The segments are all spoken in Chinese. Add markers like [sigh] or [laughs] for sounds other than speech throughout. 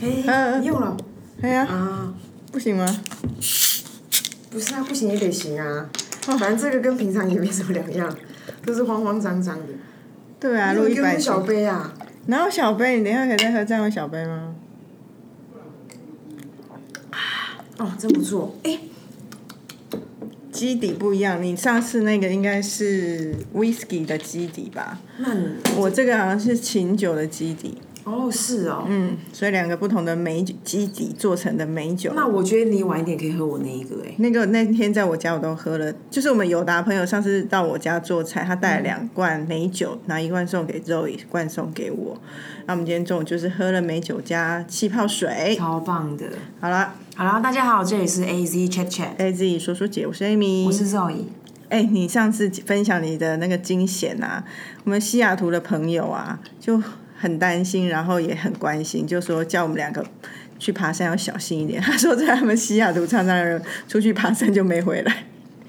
哎、嗯你用了哎呀，啊？不行吗？不是啊，不行也得行啊。反正这个跟平常也没什么两样，都是慌慌张张的。对啊，你录一百集。有一个小杯啊？哪有小杯，你等一下可以再喝这样的小杯吗？哦，真不错。哎、基底不一样，你上次那个应该是 whisky 的基底吧？那你我这个好像是琴酒的基底，哦是哦。嗯，所以两个不同的美酒基底做成的美酒。那我觉得你晚一点可以喝我那一个哎、那个那天在我家我都喝了，就是我们友达朋友上次到我家做菜，他带了两罐美酒，拿一罐送给 Zoe，一罐送给我。那我们今天中午就是喝了美酒加气泡水。超棒的。好了好了，大家好，这里是 A Z Chat Chat，哎，自己说说姐，我是 Amy，我是 Zoe。哎、你上次分享你的那个惊险啊，我们西雅图的朋友啊就很担心，然后也很关心，就说叫我们两个去爬山要小心一点。[laughs] 他说在他们西雅图常常有人出去爬山就没回来。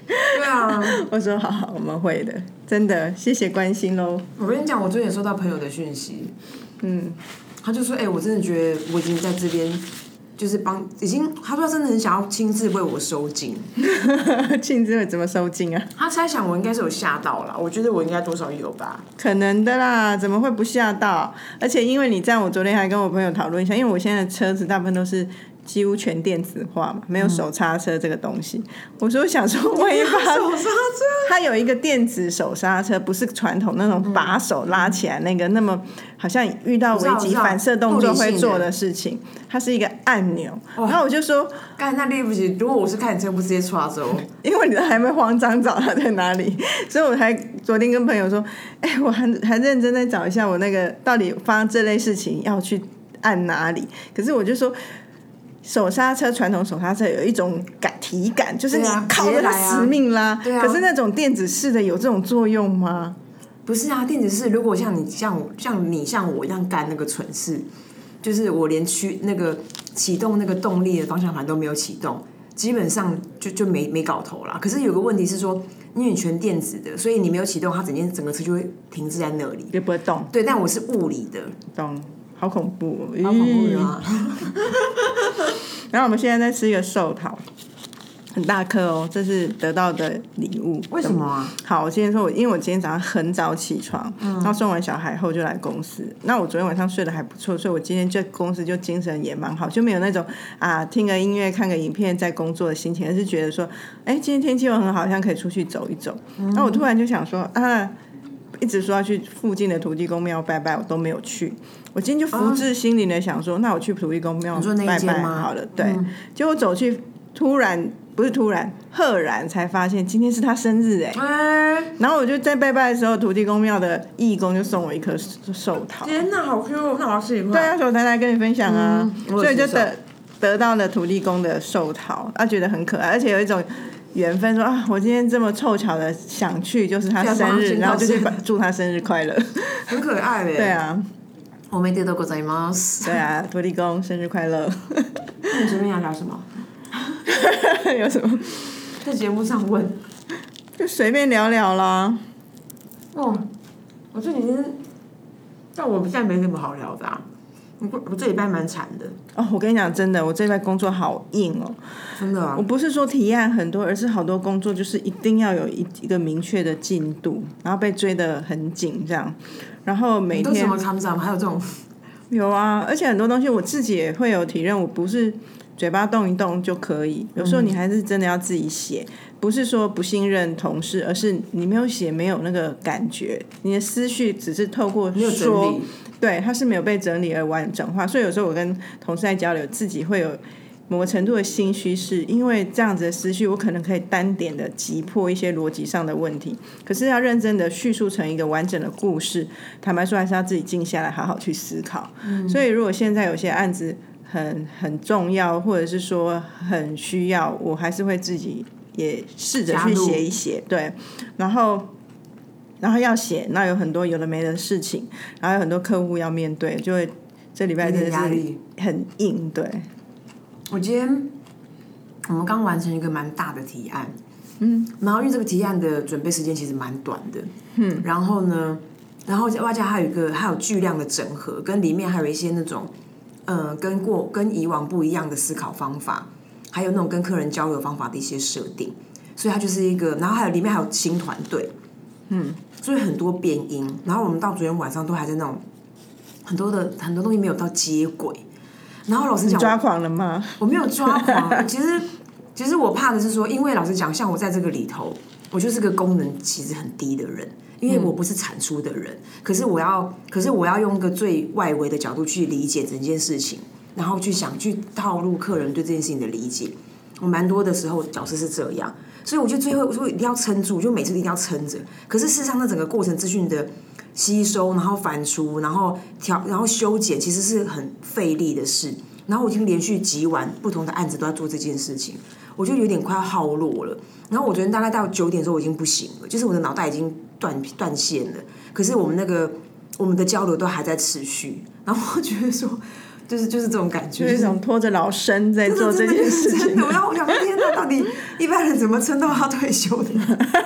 对啊，[laughs] 我说好好，我们会的，真的，谢谢关心喽。我跟你讲，我最近收到朋友的讯息，嗯，他就说，哎、我真的觉得我已经在这边。就是帮已经，他说他真的很想要亲自为我收金，庆之会怎么收金啊？他猜想我应该是有吓到了，我觉得我应该多少有吧。可能的啦，怎么会不吓到？而且因为你这样，我昨天还跟我朋友讨论一下，因为我现在的车子大部分都是几乎全电子化嘛，没有手刹车这个东西。我说想说，万一把手刹车，它有一个电子手刹车，不是传统那种把手拉起来那个，那么好像遇到危急我知道我知道反射动作会做的事情，它是一个按钮。然后我就说，干那对不起，如果我是看你车，不直接抓走。因为你都还没慌张找它在哪里，[laughs] 所以我还昨天跟朋友说，哎、我还还认真在找一下我那个到底发生这类事情要去按哪里。可是我就说，手刹车传统手刹车有一种感体感，就是你靠着它死命拉。对啊可是那种电子式的有这种作用吗？不是啊，电子式如果像你像我像你像我一样干那个蠢事，就是我连驱那个启动那个动力的方向盘都没有启动，基本上就就没没搞头啦。可是有个问题是说，因为你全电子的，所以你没有启动，它整件整个车就会停滞在那里。也不会动，对，但我是物理的，动，好恐怖、哦，好恐怖啊！[laughs] 然后我们现在在吃一个寿桃，很大颗哦，这是得到的礼物。为什么啊？好，我今天说我，因为我今天早上很早起床，然后送完小孩后就来公司。那我昨天晚上睡得还不错，所以我今天在公司就精神也蛮好，就没有那种啊听个音乐、看个影片在工作的心情，而是觉得说，哎，今天天气又很好，好像可以出去走一走。然后我突然就想说，啊，一直说要去附近的土地公庙拜拜，我都没有去。我今天就福至心灵的想说，那我去土地公庙拜拜好了。对，结果走去，突然不是突然，赫然才发现今天是他生日哎。哎、然后我就在拜拜的时候，土地公庙的义工就送我一颗寿桃。天哪，好 Q！哦那我要吃一块。对啊，所以我才来跟你分享啊，所以就得得到了土地公的寿桃，他觉得很可爱，而且有一种缘分说啊，我今天这么凑巧的想去，就是他生日，然后就去把祝他生日快乐。很可爱嘞。对，啊，我没得到过在吗？对啊，土地公生日快乐。那你前面要聊什么？[laughs] 有什么在节目上问。就随便聊聊啦。哦，我这几天，但我现在没什么好聊的啊。我我这礼拜蛮惨的，哦，我跟你讲，真的，我这边工作好硬哦。真的啊我。不是说提案很多，而是好多工作就是一定要有一一个明确的进度，然后被追得很紧这样。然后每天都什么 comes up，还有这种 [laughs] 有啊，而且很多东西我自己也会有体认，我不是嘴巴动一动就可以，有时候你还是真的要自己写，不是说不信任同事，而是你没有写，没有那个感觉，你的思绪只是透过说理，对，它是没有被整理而完整化，所以有时候我跟同事在交流，自己会有某个程度的心虚，是因为这样子的思绪，我可能可以单点的击破一些逻辑上的问题，可是要认真的叙述成一个完整的故事，坦白说还是要自己静下来，好好去思考。所以如果现在有些案子很很重要，或者是说很需要，我还是会自己也试着去写一写，对，然后。然后要写，那有很多有的没的事情，然后有很多客户要面对，就会这礼拜真的是。很硬，对，我今天我们刚完成一个蛮大的提案，嗯，然后因为这个提案的准备时间其实蛮短的，嗯，然后呢，然后外加还有一个还有巨量的整合，跟里面还有一些那种呃跟过跟以往不一样的思考方法，还有那种跟客人交流方法的一些设定，所以它就是一个，然后还有里面还有新团队，嗯，所以很多变音，然后我们到昨天晚上都还在那种很多的很多东西没有到接轨，然后老师讲抓狂了吗？我没有抓狂，[laughs] 其实其实我怕的是说，因为老师讲，像我在这个里头，我就是个功能其实很低的人，因为我不是产出的人，可是我要，可是我要用一个最外围的角度去理解整件事情，然后去想去套路客人对这件事情的理解。我蛮多的时候角色是这样，所以我就最后我说一定要撑住，就每次一定要撑着。可是事实上，那整个过程资讯的吸收，然后反刍，然后调，然后修剪，其实是很费力的事。然后我已经连续几晚不同的案子都在做这件事情，我就有点快要耗落了。然后我昨天大概到九点的时候我已经不行了，就是我的脑袋已经断断线了。可是我们那个我们的交流都还在持续，然后我觉得说，就是就是这种感觉，就是一种拖着老身在做这件事情。真的我想说，天哪，到底一般人怎么撑到要退休的？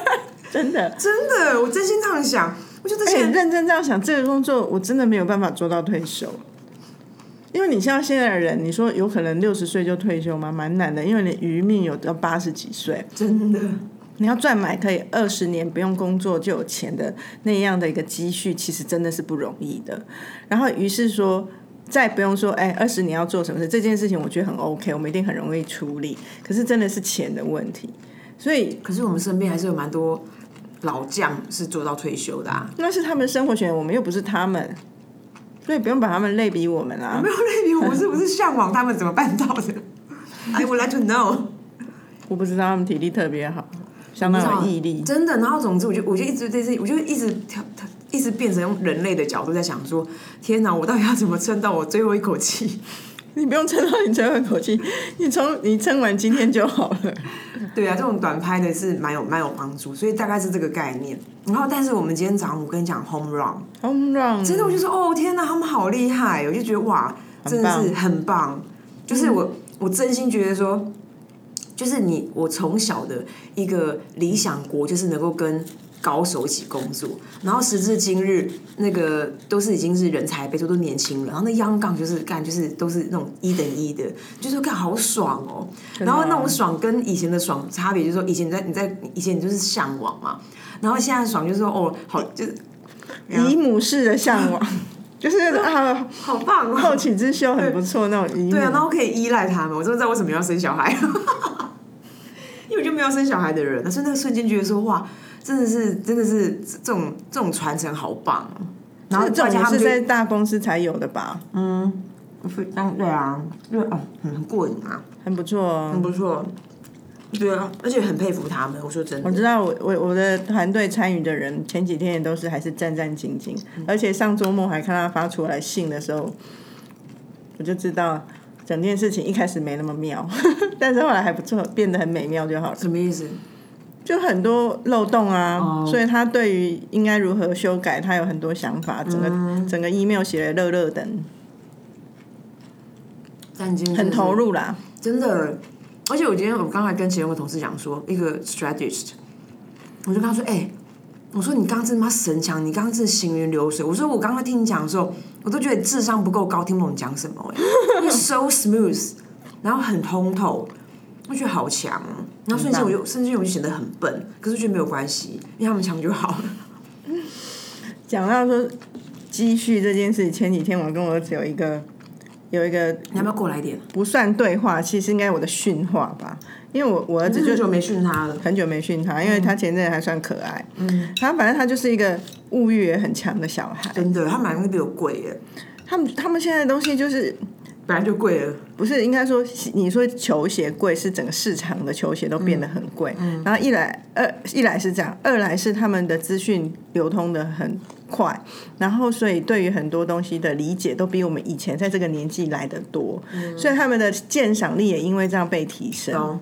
[laughs] 真的，真的，我真心这样想。我觉得很认真这样想，这个工作我真的没有办法做到退休。因为你像现在的人，你说有可能六十岁就退休吗？蛮难的，因为你余命有到八十几岁，真的。你要赚买可以二十年不用工作就有钱的那样的一个积蓄，其实真的是不容易的。然后于是说，再不用说，哎，二十年要做什么事？这件事情我觉得很 OK，我们一定很容易处理。可是真的是钱的问题，所以可是我们身边还是有蛮多老将是做到退休的啊。那是他们生活圈，我们又不是他们。所以不用把他们类比我们啊！没有类比，我是不是向往他们怎么办到的？[laughs] I would like to know。我不知道他们体力特别好，相当有毅力。真的，然后总之，我就我就一直在这，我就一直跳，一直变成用人类的角度在想说：天哪，我到底要怎么撑到我最后一口气？[laughs] 你不用撑到你最后一口气，你从你撑完今天就好了。[laughs] 对啊，这种短拍的是蛮有蛮有帮助，所以大概是这个概念。然后，但是我们今天早上我跟你讲 home run，home run，真的我就说哦天哪，他们好厉害，我就觉得哇，真的是很棒。就是我我真心觉得说，就是你我从小的一个理想国，就是能够跟。高手一起工作，然后时至今日，那个都是已经是人才辈出，都年轻了。然后那央杠就是干，就是都是那种一等一的，就是干好爽哦。然后那种爽跟以前的爽差别，就是说以前你在你在以前你就是向往嘛，然后现在爽就是说哦好就是姨母式的向往，[laughs] 就是啊好棒哦，后起之秀很不错那种姨母。对啊，然后可以依赖他们，我真的知道为什么要生小孩，[laughs] 因为我就没有生小孩的人，但是那个瞬间觉得说哇。真的是，真的是这种这种传承好棒，然后这种是在大公司才有的吧？嗯，嗯，对啊，对哦，很过瘾啊，很不错，哦很不错，对啊，而且很佩服他们。我说真的，我知道我我我的团队参与的人前几天也都是还是战战兢兢，而且上周末还看他发出来信的时候，我就知道整件事情一开始没那么妙，[laughs] 但是后来还不错，变得很美妙就好了。什么意思？就很多漏洞啊，所以他对于应该如何修改，他有很多想法。整个整个 email 写的热热的，很投入啦，真的。而且我今天我刚才跟其中一个同事讲说，一个 strategist，我就跟他说：“哎，我说你刚刚真他妈神强，你刚刚真行云流水。我说我刚刚听你讲的时候，我都觉得智商不够高，听不懂你讲什么。哎，[laughs] so smooth，然后很通透。”我觉得好强，然后瞬间我就瞬间我就显得很笨，可是觉得没有关系，因为他们强就好了。[laughs] 讲到说积蓄这件事，前几天我跟我儿子有一个有一个，你要不要过来一点？不算对话，其实应该我的训话吧，因为我我儿子很久没训他了，很久没训他，因为他前阵还算可爱，嗯，他反正他就是一个物欲也很强的小孩，真的，他买东西比我贵耶，他们他们现在的东西就是。本来就贵了，不是应该说你说球鞋贵是整个市场的球鞋都变得很贵，嗯然后一来二一来是这样，二来是他们的资讯流通的很快，然后所以对于很多东西的理解都比我们以前在这个年纪来的多，所以他们的鉴赏力也因为这样被提升。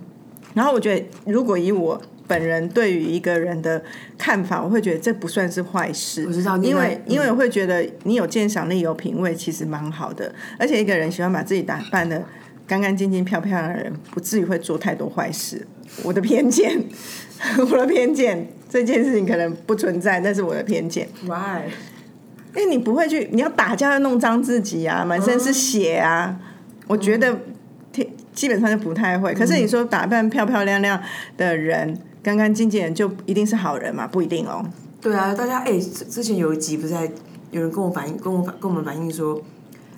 然后我觉得如果以我。本人对于一个人的看法，我会觉得这不算是坏事。我知道，因为因为我会觉得你有鉴赏力、有品味，其实蛮好的。而且一个人喜欢把自己打扮的干干净净、漂漂亮的人，不至于会做太多坏事。我的偏见，[laughs] 我的偏见，这件事情可能不存在，但是我的偏见。Why？因为你不会去，你要打架要弄脏自己啊，满身是血啊。我觉得基基本上就不太会。可是你说打扮漂漂亮亮的人、干干净净人，就一定是好人嘛？不一定哦。对啊，大家哎，之之前有一集不是在有人跟我反映，跟我反跟我们反映说，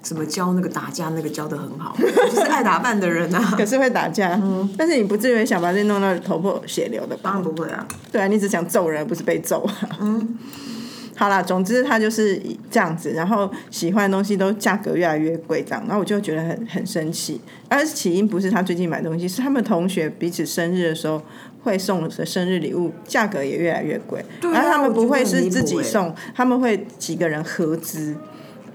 什么教那个打架那个教的很好，就是爱打扮的人啊。[laughs] 可是会打架，嗯但是你不至于想把自己弄到头破血流的吧？当然不会啊。对啊，你只想揍人，不是被揍啊。嗯。[laughs] 好啦，总之他就是这样子，然后喜欢的东西都价格越来越贵，这样，然后我就觉得很很生气。而起因不是他最近买东西，是他们同学彼此生日的时候会送的生日礼物，价格也越来越贵。对然后他们不会是自己欸送，他们会几个人合资。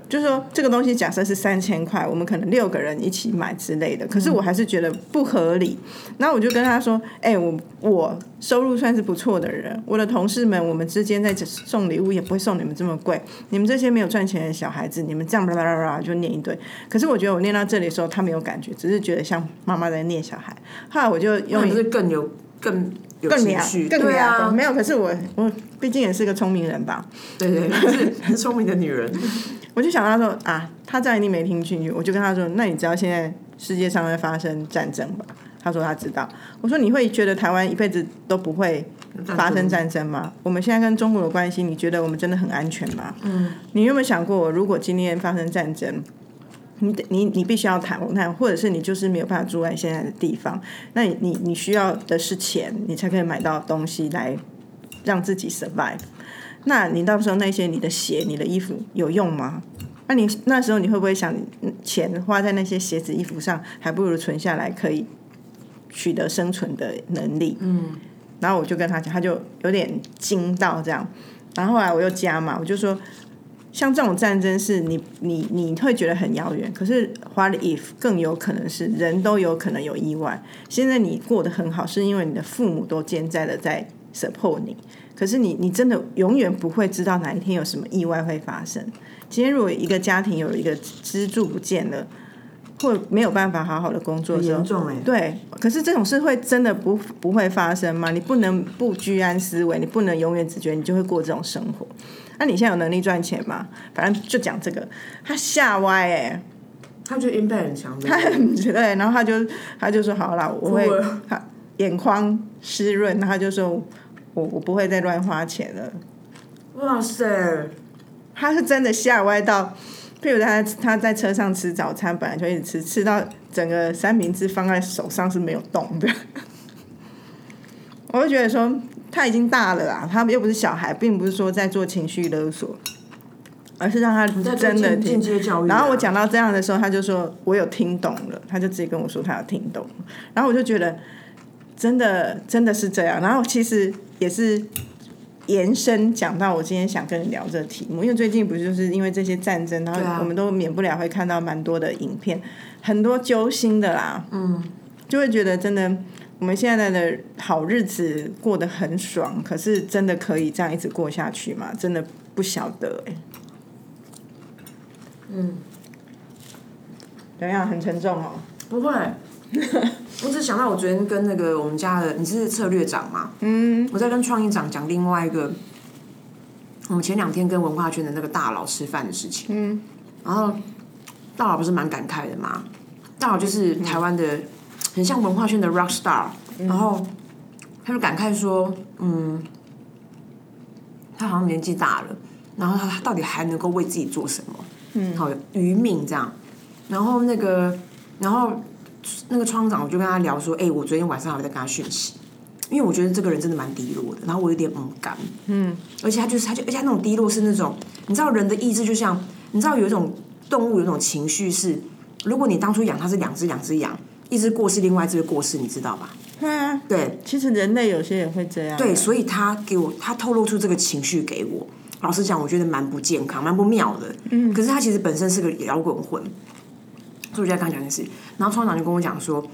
就是说，这个东西假设是三千块，我们可能六个人一起买之类的，可是我还是觉得不合理。然后我就跟他说：“哎、我我收入算是不错的人，我的同事们，我们之间在送礼物也不会送你们这么贵。你们这些没有赚钱的小孩子，你们这样啦啦啦啦就念一堆。可是我觉得我念到这里的时候，他没有感觉，只是觉得像妈妈在念小孩。后来我就用一是更有更有更凉？更对凉，啊，没有。可是我我毕竟也是个聪明人吧，对对，就是很聪明的女人。[laughs] 我就想到说啊，他这样一定没听进去，我就跟他说：“那你知道现在世界上在发生战争吧？”他说他知道。我说：“你会觉得台湾一辈子都不会发生战争吗？我们现在跟中国的关系，你觉得我们真的很安全吗？嗯，你有没有想过，如果今天发生战争？你得你你必须要谈谈，或者是你就是没有办法住在现在的地方，那你你你需要的是钱，你才可以买到东西来让自己 survive。那你到时候那些你的鞋、你的衣服有用吗？那你那时候你会不会想，嗯钱花在那些鞋子、衣服上，还不如存下来可以取得生存的能力？嗯。然后我就跟他讲，他就有点惊到这样。然后后来我又加嘛，我就说，像这种战争是你你你会觉得很遥远，可是 what if 更有可能是人都有可能有意外。现在你过得很好，是因为你的父母都健在的在 support 你，可是你你真的永远不会知道哪一天有什么意外会发生。今天如果一个家庭有一个支柱不见了，或没有办法好好的工作的时候严，重哎、对，可是这种事会真的不不会发生吗？你不能不居安思危，你不能永远只觉得你就会过这种生活。那你现在有能力赚钱吗？反正就讲这个，他吓歪哎、他觉得 impact 很强，他很 [laughs] 对，然后他就他就说好了，我会他眼眶湿润，然后他就说我我不会再乱花钱了。哇塞，他是真的吓歪到，譬如他他在车上吃早餐，本来就一直吃，吃到整个三明治放在手上是没有动的。[laughs] 我就觉得说他已经大了啦，他又不是小孩，并不是说在做情绪勒索，而是让他真的听间间接教育啊、然后我讲到这样的时候，他就说我有听懂了，他就直接跟我说他有听懂，然后我就觉得真的真的是这样。然后其实也是延伸讲到我今天想跟你聊这个题目，因为最近不是就是因为这些战争，然后我们都免不了会看到蛮多的影片，很多揪心的啦，嗯，就会觉得真的。我们现在的好日子过得很爽，可是真的可以这样一直过下去吗？真的不晓得哎、嗯，怎样？很沉重哦。不会，[laughs] 我只想到我昨天跟那个我们家的，你是策略长嘛？嗯，我在跟创意长讲另外一个，我们前两天跟文化圈的那个大佬吃饭的事情。嗯，然后大佬不是蛮感慨的嘛？大佬就是台湾的，很像文化圈的 rock star，、然后他就感慨说，嗯，他好像年纪大了，然后他他到底还能够为自己做什么？嗯，好余命这样。然后那个，然后那个窗长我就跟他聊说，哎、我昨天晚上还在跟他讯息，因为我觉得这个人真的蛮低落的，然后我有点嗯感，嗯，而且他就是他就而且他那种低落是那种，你知道人的意志就像，你知道有一种动物有一种情绪是，如果你当初养它是两只两只羊，一只过世，另外一只过世，你知道吧？对啊，对。其实人类有些也会这样。对，所以他给我他透露出这个情绪给我，老实讲，我觉得蛮不健康，蛮不妙的。嗯，可是他其实本身是个摇滚魂，所以我就在跟他讲这件事。然后创长就跟我讲说，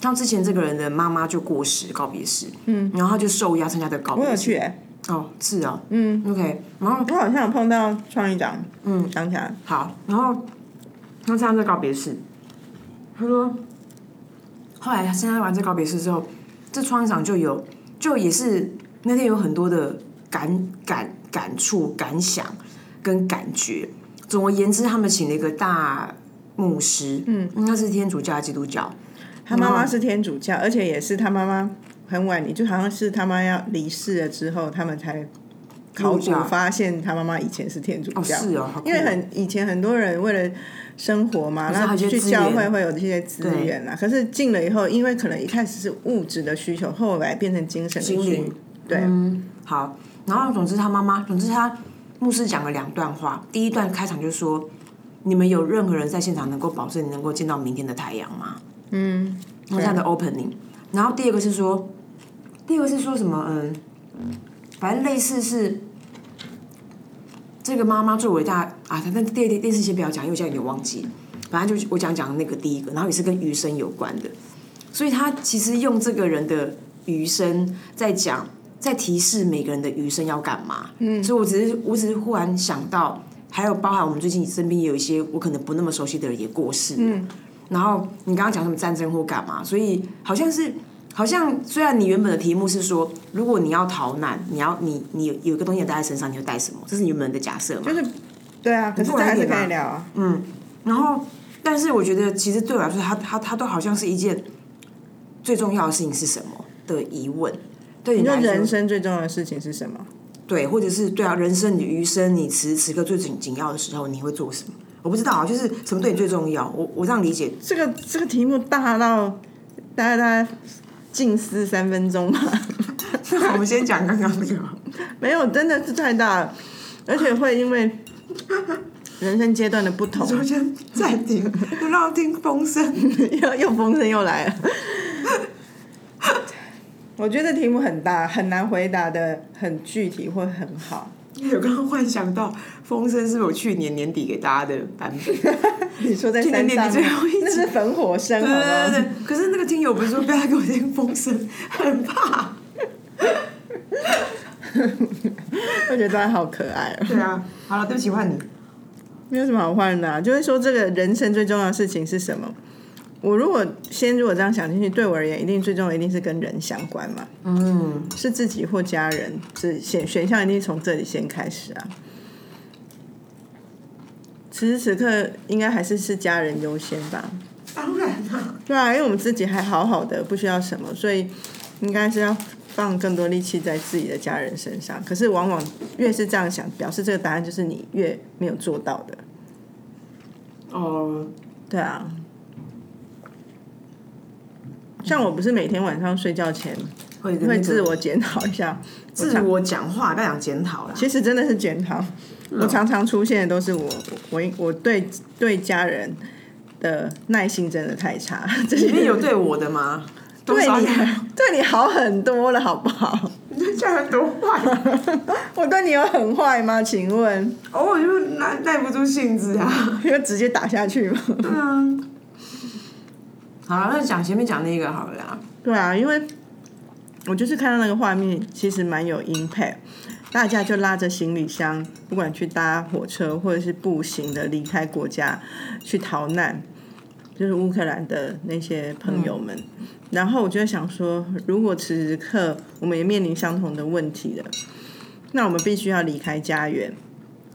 像之前这个人的妈妈就过世告别式，嗯，然后他就受邀参加这个告别式。我有去、欸，哦，是哦，嗯，OK，然后我好像有碰到创意长，嗯，想起来，好，然后他参加这个告别式，他说，后来他参加完这告别式之后，这创意长就有，就也是那天有很多的感感感触感想，跟感觉。总而言之，他们请了一个大牧师，嗯，应该是天主教、基督教。他妈妈是天主教，而且也是他妈妈很晚，你就好像是他妈要离世了之后，他们才考古发现他妈妈以前是天主教。是哦，因为很以前很多人为了生活嘛，然后去教会会有这些资源啦。可是进了以后，因为可能一开始是物质的需求，后来变成精神的需求。对，好。然后总之他妈妈，总之他牧师讲了两段话。第一段开场就是说：“你们有任何人在现场能够保证你能够见到明天的太阳吗？”嗯，这样的 opening。然后第二个是说，第二个是说什么？嗯，反正类似是这个妈妈最伟大啊。他那电电电视先不要讲，因为我现在有点忘记。反正就我讲讲那个第一个，然后也是跟余生有关的。所以他其实用这个人的余生在讲，在提示每个人的余生要干嘛。嗯，所以我只是我只是忽然想到，还有包含我们最近身边有一些我可能不那么熟悉的人也过世。嗯。然后你刚刚讲什么战争或干嘛？所以好像是，好像虽然你原本的题目是说，如果你要逃难，你要你你有有一个东西带在身上，你会带什么？这是你原本的假设嘛？就是，对啊，可是还是可以聊啊。嗯，然后，但是我觉得其实对我来说，它它它都好像是一件最重要的事情是什么的疑问。对你说，人生最重要的事情是什么？对，或者是对啊，人生你余生你此时此刻最紧紧要的时候，你会做什么？我不知道啊，就是什么对你最重要？我我这样理解。这个这个题目大到大概大概静思三分钟吧。[laughs] 我们先讲刚刚那个。[laughs] 没有，真的是太大了，而且会因为人生阶段的不同。先暂停，[laughs] 又让我听风声，又又风声又来了。我觉得题目很大，很难回答的很具体或很好。我刚刚幻想到风声是我去年年底给大家的版本，[laughs] 你说在山上最后一那是焚火声，对对对。可是那个听友不是说不要给我听风声，很怕。[laughs] 我觉得他好可爱。对啊，好了，对不起，换你。没有什么好换的，就是说这个人生最重要的事情是什么？我如果先如果这样想进去，对我而言，一定最重要一定是跟人相关嘛。嗯，是自己或家人，是选选项一定从这里先开始啊。此时此刻，应该还是是家人优先吧。当然了。对啊，因为我们自己还好好的，不需要什么，所以应该是要放更多力气在自己的家人身上。可是往往越是这样想，表示这个答案就是你越没有做到的。哦，对啊。像我不是每天晚上睡觉前会会自我检讨一下，[laughs] 自我讲话，不要讲检讨了。其实真的是检讨，我常常出现的都是我我我对对家人的耐心真的太差。里面有对我的吗？对你对你好很多了，好不好？你 [laughs] 对家人多坏？[laughs] 我对你有很坏吗？请问？偶尔就耐耐不住性子啊，就直接打下去吗？对啊。好了，那讲前面讲那个好了呀。对啊，因为我就是看到那个画面，其实蛮有 impact。大家就拉着行李箱，不管去搭火车或者是步行的离开国家去逃难，就是乌克兰的那些朋友们。然后我就想说，如果此时此刻我们也面临相同的问题了，那我们必须要离开家园。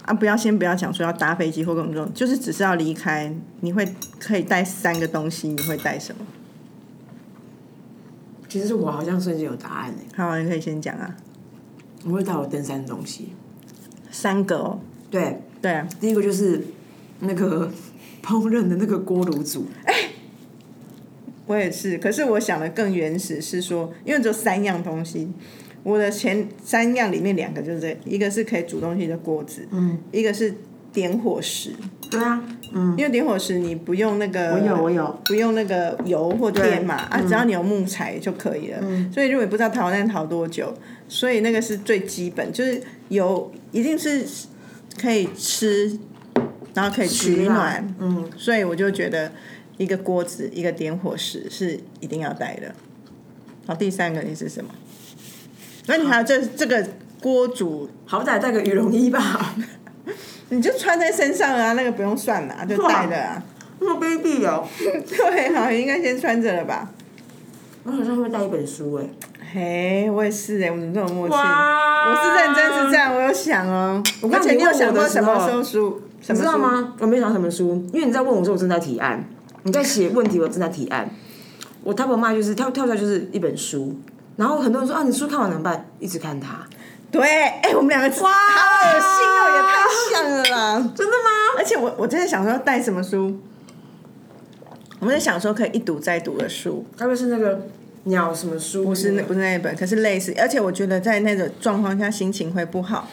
啊，不要先不要讲说要搭飞机或各种就是只是要离开，你会可以带三个东西，你会带什么？其实我好像瞬间有答案诶。好，你可以先讲啊。我会带我登山的东西，三个哦。对对啊，第一个就是那个烹饪的那个锅炉煮。哎，我也是，可是我想的更原始，是说因为只有三样东西。我的前三样里面两个就是这，一个是可以煮东西的锅子，嗯，一个是点火石，对啊，嗯，因为点火石你不用那个，我有我有，不用那个油或电嘛，啊，只要你有木材就可以了，嗯，所以如果你不知道逃难逃多久，所以那个是最基本，就是有一定是可以吃，然后可以取暖，嗯，所以我就觉得一个锅子一个点火石是一定要带的。好，第三个你是什么？那你还有这这个锅煮，好歹带个羽绒衣吧，你就穿在身上啊，那个不用算了，就带的啊。那么卑鄙哦。[laughs] 对，好，应该先穿着了吧。我好像会带一本书哎、嘿，我也是哎，我们这种默契，哇我是认真是这样，我有想哦。而且你有想过什么时候书？什么你知道书？吗？我没想什么书，因为你在问我说我正在提案，你在写问题，我正在提案。我 top of mind 就是跳跳出来就是一本书，然后很多人说啊，你书看完怎么办？一直看它。对，哎，我们两个哇，好恶心哦，也太像了啦！真的吗？而且我我真的想说带什么书，我们在想说可以一读再读的书，该不会是那个鸟什么书？不是那不是那一本，可是类似，而且我觉得在那种状况下心情会不好。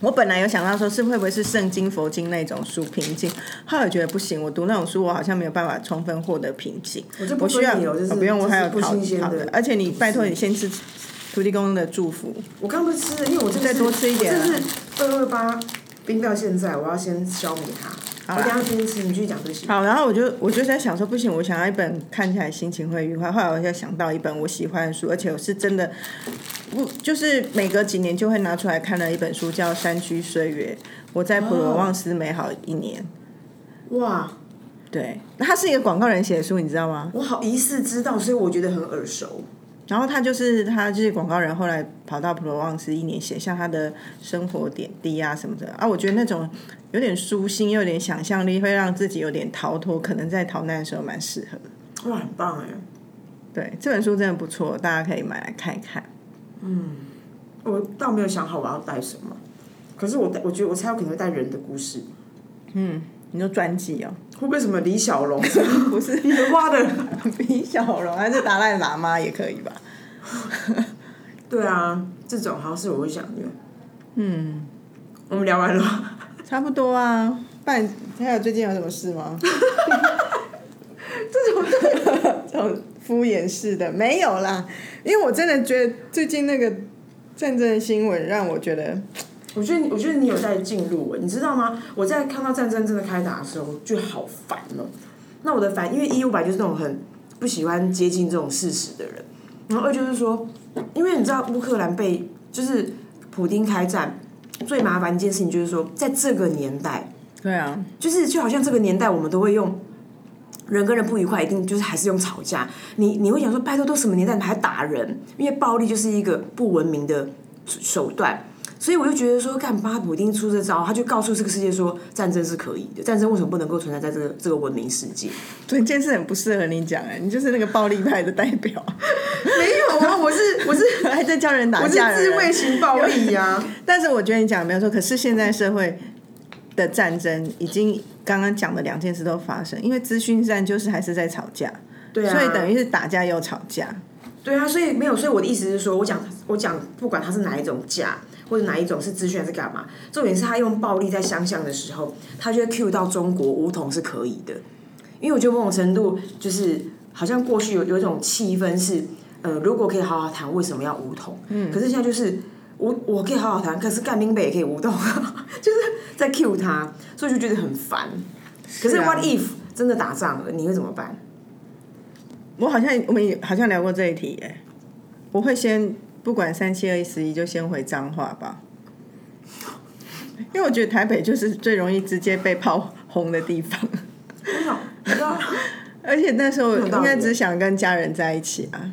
我本来有想到说是会不会是圣经、佛经那种书平静，后来我觉得不行，我读那种书我好像没有办法充分获得平静。我就不我需要，不用，我还有这是不好的，而且你拜托你先吃土地公的祝福，我刚不是吃了，因为我是再多吃一点这是二二八冰到现在，我要先消灭它。我等一下先吃，你继续讲这些。好，然后我就我就在想说，不行，我想要一本看起来心情会愉快。后来我就想到一本我喜欢的书，而且我是真的不就是每隔几年就会拿出来看的一本书，叫《山居岁月》，我在普罗旺斯美好一年。哇，对，那它是一个广告人写的书，你知道吗？我好疑似知道，所以我觉得很耳熟。然后他就是他就是广告人，后来跑到普罗旺斯一年，写下他的生活点滴啊什么的啊。我觉得那种有点舒心又有点想象力，会让自己有点逃脱，可能在逃难的时候蛮适合的。哇，很棒哎！对，这本书真的不错，大家可以买来看一看。嗯我倒没有想好我要带什么，可是我带，我觉得我猜我可能会带人的故事，嗯你说专辑哦，会不会什么李小龙、[laughs] 不是野花的？[laughs] 李小龙，还是达赖喇嘛也可以吧？[laughs] 对啊，这种好像是我会想的。嗯，我们聊完了。差不多啊。不然还有最近有什么事吗？[laughs] 这种这种敷衍式的没有啦，因为我真的觉得最近那个战争的新闻让我觉得，我觉得你，我觉得你有在进入欸，你知道吗？我在看到战争真的开打的时候，就好烦哦。那我的烦，因为一我本来就是那种很不喜欢接近这种事实的人，然后二就是说，因为你知道乌克兰被就是普丁开战，最麻烦一件事情就是说，在这个年代，对啊，就是就好像这个年代我们都会用人跟人不愉快，一定就是还是用吵架。你你会想说，拜托，都什么年代你还打人？因为暴力就是一个不文明的手段。所以我就觉得说，干巴普丁出这招，他就告诉这个世界说，战争是可以的，战争为什么不能够存在在这个这个文明世界？这件事很不适合你讲哎，你就是那个暴力派的代表，[laughs] 没有啊，我是我是还在教人打我是架的人自卫型暴力呀、[laughs] 但是我觉得你讲的没有错，可是现在社会的战争已经刚刚讲的两件事都发生，因为资讯战就是还是在吵架，对啊，所以等于是打架又吵架。对啊，所以没有，所以我的意思是说，我讲我讲，不管他是哪一种假，或者哪一种是资讯还是干嘛，重点是他用暴力在相向的时候，他就会 cue 到中国梧桐是可以的，因为我觉得某种程度就是好像过去有有一种气氛是，呃，如果可以好好谈，为什么要梧桐？嗯，可是现在就是我我可以好好谈，可是干兵北也可以武统，[laughs] 就是在 cue 他，所以就觉得很烦。可是啊 what if 真的打仗了，你会怎么办？我好像我们也好像聊过这一题哎，我会先不管三七二十一就先回脏话吧，因为我觉得台北就是最容易直接被炮轰的地方，真的，你知道？[laughs] 而且那时候应该只想跟家人在一起啊。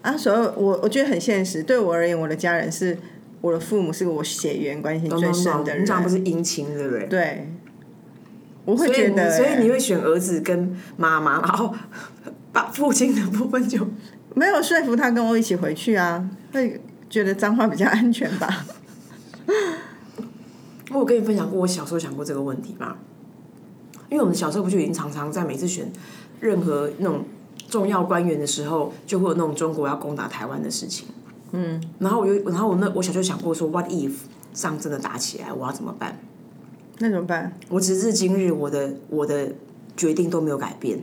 啊，所以我我觉得很现实。对我而言，我的家人是我的父母，是我血缘关系最深的人。你讲不是姻亲，对不对？对，我会觉得，所以你会选儿子跟妈妈，然后把父亲的部分就没有说服他跟我一起回去啊，会觉得脏话比较安全吧？我有跟你分享过，我小时候想过这个问题吗？因为我们小时候不就已经常常在每次选任何那种重要官员的时候，就会有那种中国要攻打台湾的事情。嗯，然后我就，然后我那我小时候想过说，what if 上真的打起来，我要怎么办？那怎么办？我直至今日，我的我的决定都没有改变，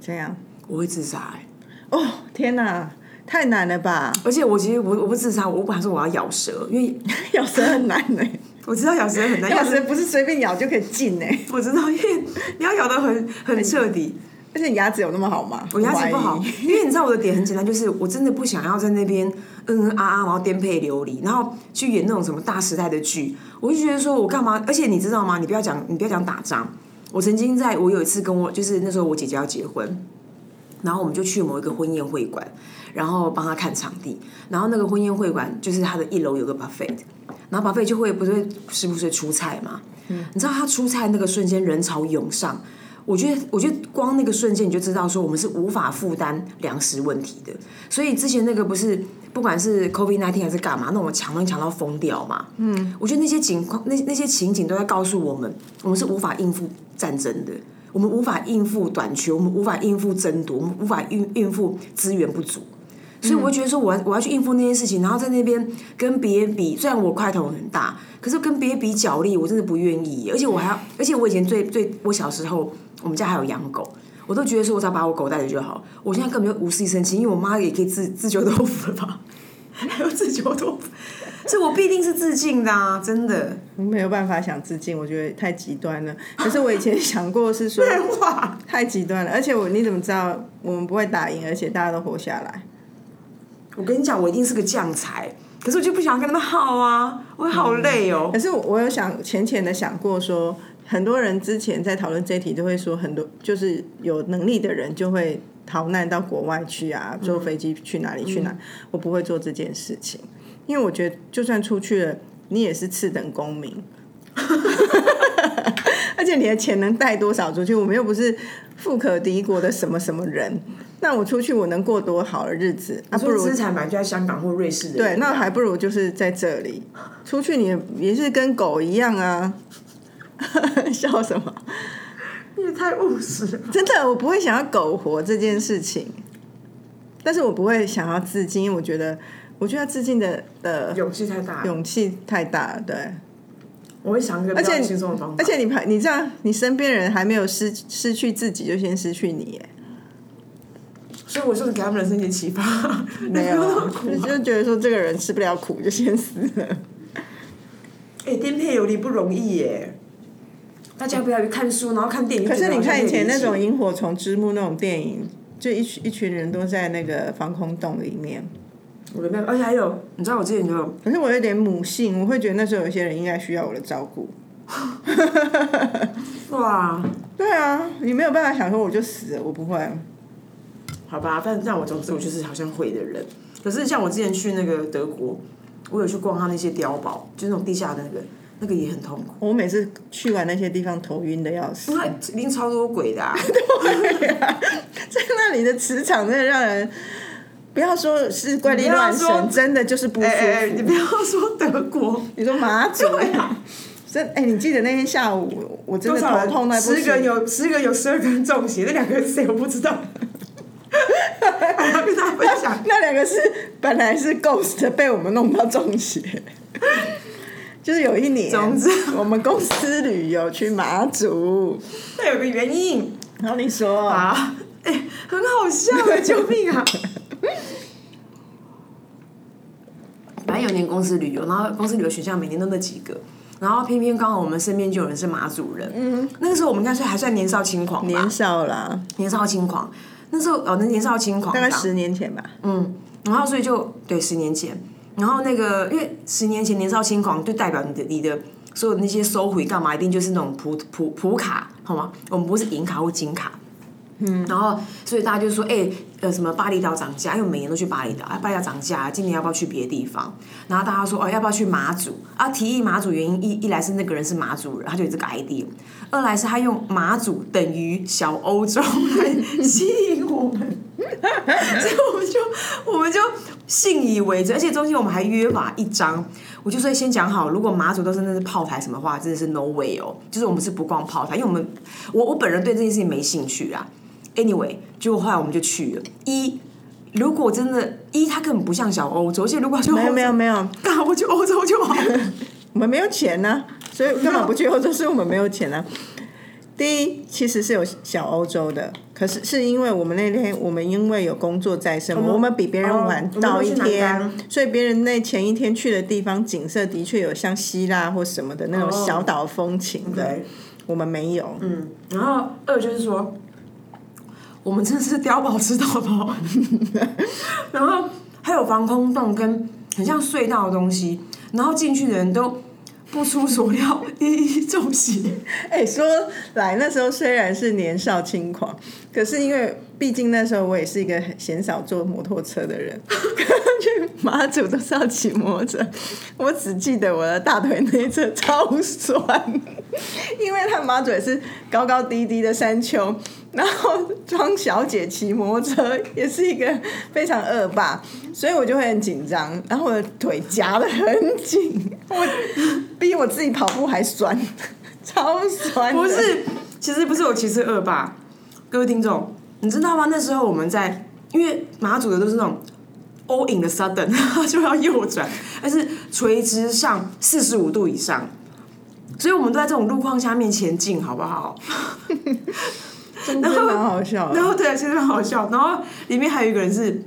这样？我会自杀、欸。哦，天哪，太难了吧？而且我其实我我不自杀，我本来说我要咬舌，因为 [laughs] 咬舌很难呢、我知道咬舌很难，咬舌不是随便咬就可以进呢、我知道，因为你要咬得很很彻底。而且你牙齿有那么好吗？我牙齿不好，因为你知道我的点很简单，就是我真的不想要在那边嗯嗯啊啊，然后颠沛流离，然后去演那种什么大时代的剧，我就觉得说我干嘛？而且你知道吗？你不要讲，你不要讲打仗。我曾经在我有一次跟我就是那时候我姐姐要结婚，然后我们就去某一个婚宴会馆，然后帮他看场地，然后那个婚宴会馆就是他的一楼有个 buffet，然后 buffet 就会不是会时不时出菜嘛，你知道他出菜那个瞬间人潮涌上。我觉得，我觉得光那个瞬间你就知道，说我们是无法负担粮食问题的。所以之前那个不是，不管是 COVID nineteen 还是干嘛，那我们抢东西抢到疯掉嘛。嗯，我觉得那些情况，那那些情景都在告诉我们，我们是无法应付战争的，我们无法应付短缺，我们无法应付争夺，我们无法应应付资源不足。所以我会觉得说，我要我要去应付那些事情，然后在那边跟别人比，虽然我块头很大，可是跟别人比脚力，我真的不愿意。而且我还要，而且我以前最最，我小时候我们家还有养狗，我都觉得说，我只要把我狗带着就好。我现在根本就无事一身轻，因为我妈也可以自自求多福了吧，[laughs] 还有自求多福，所以我必定是自尽的啊，真的。我没有办法想自尽，我觉得太极端了。可是我以前想过是说，哇，太极端了。而且我你怎么知道我们不会打赢，而且大家都活下来？我跟你讲，我一定是个将才，可是我就不想跟他们耗啊，我会好累哦。可是我有想浅浅的想过说，很多人之前在讨论这题都会说，很多就是有能力的人就会逃难到国外去啊，坐飞机去哪里去哪。我不会做这件事情，因为我觉得就算出去了，你也是次等公民。[laughs] 而且你的钱能带多少出去？我们又不是富可敌国的什么什么人。那我出去我能过多好的日子？啊，不如资产本来就在香港或瑞士的。对，那还不如就是在这里出去，你也是跟狗一样啊！[laughs] 笑什么？你也太务实了。真的，我不会想要苟活这件事情，但是我不会想要自尽，因为我觉得，我觉得他致敬的的勇气太大，勇气太大了。对，我会想一个比较轻松的方法。而且你你这样，你身边人还没有失失去自己，就先失去你，耶。所以我就是给他们人生一些启发，[laughs] 没有，[laughs] 就觉得说这个人吃不了苦就先死了。[laughs] 哎，颠沛流离不容易耶！大家不要去看书，然后看电影。可是你看以前那种萤火虫之墓那种电影，就一群一群人都在那个防空洞里面。我没有，而且还有，你知道我之前就，可是我有点母性，我会觉得那时候有些人应该需要我的照顾。[laughs] 哇！对啊，你没有办法想说我就死了，我不会。好吧，但但我总之我就是好像会的人。可是像我之前去那个德国，我有去逛他那些碉堡，就那种地下的那个，那个也很痛苦。我每次去完那些地方，头晕的要死。那一定超多鬼的。[laughs] 对呀，在那里的磁场真的让人，不要说是怪力乱神，真的就是不舒服。你不要说德国，你说马祖呀？真哎，你记得那天下午，我真的头痛那十个有十个有十二个人中邪，那两个人谁我不知道。跟他分享，那两个是本来是 ghost 被我们弄到中邪，[laughs] 就是有一年，总之。我们公司旅游去马祖，那有个原因，然后你说。啊，哎，很好笑，[laughs] 救命啊！年公司旅游，然后公司旅游选项每年都那几个，然后偏偏刚好我们身边就有人是马祖人，嗯，那个时候我们应该是还算年少轻狂，年少啦，年少轻狂。那时候哦，那年少轻狂，大概十年前吧。嗯，然后所以就对十年前，然后那个因为十年前年少轻狂，就代表你的你的所有那些收回干嘛，一定就是那种普普普卡，好吗？我们不是银卡或金卡。嗯，然后所以大家就说，哎，呃，什么巴厘岛涨价，因为每年都去巴厘岛，啊，巴厘岛涨价，今年要不要去别的地方？然后大家说，哦，要不要去马祖？啊，提议马祖原因一一来是那个人是马祖人，他就有这个 ID；二来是他用马祖等于小欧洲来 [laughs] 吸引我们，[laughs] 所以我们就我们就信以为真，而且中间我们还约法一张，我就说先讲好，如果马祖都是那是炮台什么话，真的是 no way 哦，就是我们是不逛炮台，因为我们我我本人对这件事情没兴趣啊。Anyway，结果后来我们就去了。一，如果真的，一它根本不像小欧洲，而且如果就没有没有没有，刚好我去欧洲就好。[laughs] 我们没有钱呢，所以根本不去欧洲，是我们没有钱呢。第一，其实是有小欧洲的，可是是因为我们那天我们因为有工作在身，我们比别人晚到一天，所以别人那前一天去的地方景色的确有像希腊或什么的那种小岛风情的，我们没有。嗯，然后二就是说。我们真的是碉堡吃到饱，[laughs] 然后还有防空洞跟很像隧道的东西，然后进去的人都不出所料，一一中邪。[laughs] 哎、说来那时候虽然是年少轻狂，可是因为毕竟那时候我也是一个很鲜少坐摩托车的人，[laughs] 去马祖都是要骑摩托车，我只记得我的大腿内侧超酸，[laughs] 因为他马祖也是高高低低的山丘，然后庄小姐骑摩托车也是一个非常恶霸，所以我就会很紧张，然后我的腿夹得很紧，[laughs] 我比我自己跑步还酸，超酸。不是，其实不是我歧视恶霸，各位听众，你知道吗？那时候我们在，因为马祖的都是那种 all in the sudden，[laughs] 就要右转，但是垂直上四十五度以上，所以我们都在这种路况下面前进，好不好？[laughs] 真的蛮好笑的。[laughs] 然后对，其实很好笑。然后里面还有一个人是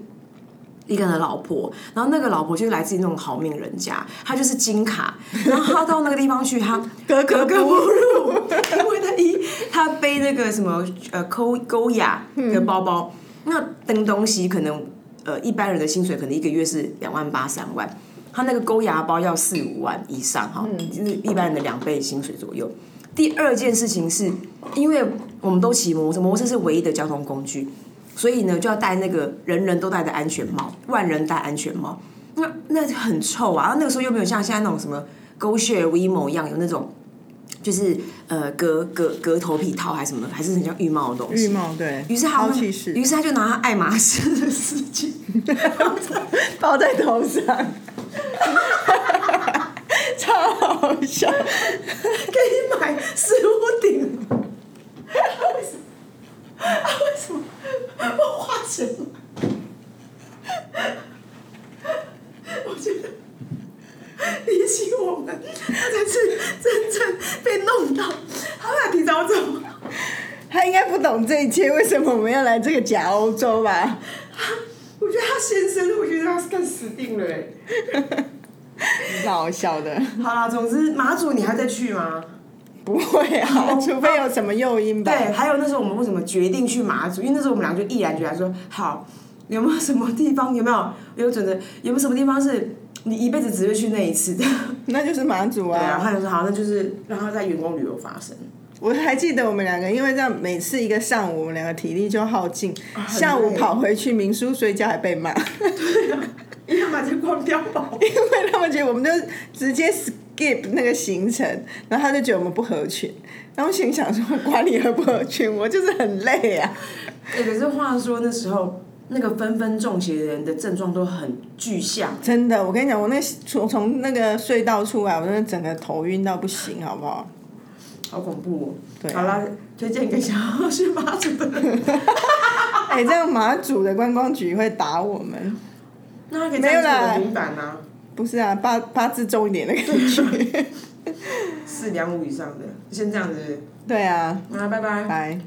一个人的老婆，然后那个老婆就是来自于那种好命人家，她就是金卡，[laughs] 然后她到那个地方去，她格格格不不入，因为她一她背那个什么呃勾勾雅的包包，那登东西可能呃一般人的薪水可能一个月是两万八三万。她那个勾牙包要四五万以上哈，就是一般人的两倍薪水左右。第二件事情是，因为我们都骑摩托车，摩托车是唯一的交通工具，所以呢就要戴那个人人都戴的安全帽，万人戴安全帽。那那很臭啊！然后那个时候又没有像现在那种什么 GoShare、WeMo 一样有那种，就是呃隔隔隔头皮套还是什么，还是很像浴帽的东西。浴帽对，于是他于是他就拿他爱马仕的丝巾，包在头上，[laughs] 超好笑。可以买十五顶。为什么？啊为什么不花钱买？我觉得比起我们，他才是真正被弄到，他还提早走。他应该不懂这一切，为什么我们要来这个假欧洲吧？我觉得他先生，我觉得他是更死定了哎。[laughs] 蛮好笑的，好啦，总之马祖你还在去吗？不会啊，[laughs] 除非有什么诱因吧。对，还有那时候我们为什么决定去马祖？因为那时候我们俩就毅然决然说，好，有没有什么地方？有没有 [laughs] 有准的？有没有什么地方是你一辈子只会去那一次的？[laughs] 那就是马祖对啊，啊。他就说好，那就是让他在员工旅游发生。我还记得我们两个，因为这样每次一个上午，我们两个体力就耗尽，很下午跑回去民宿睡觉还被骂，对啊因为他们就光碉堡。因为他们觉得我们就直接 skip 那个行程，然后他就觉得我们不合群，然后我心想说管理合不合群，我就是很累啊。哎、[laughs] 可是话说那时候那个纷纷中邪的人的症状都很具象。真的，我跟你讲，我那从从那个隧道出来，我真的整个头晕到不行，好不好？好恐怖哦！对啊好啦，推荐给想要去马祖的人。[laughs] 哎、这样马祖的观光局会打我们？那他可以没有赞助啦平板啊，不是啊，八八字重一点的可以去。[laughs] 四两五以上的，先这样子。对啊，好啦，拜拜。拜。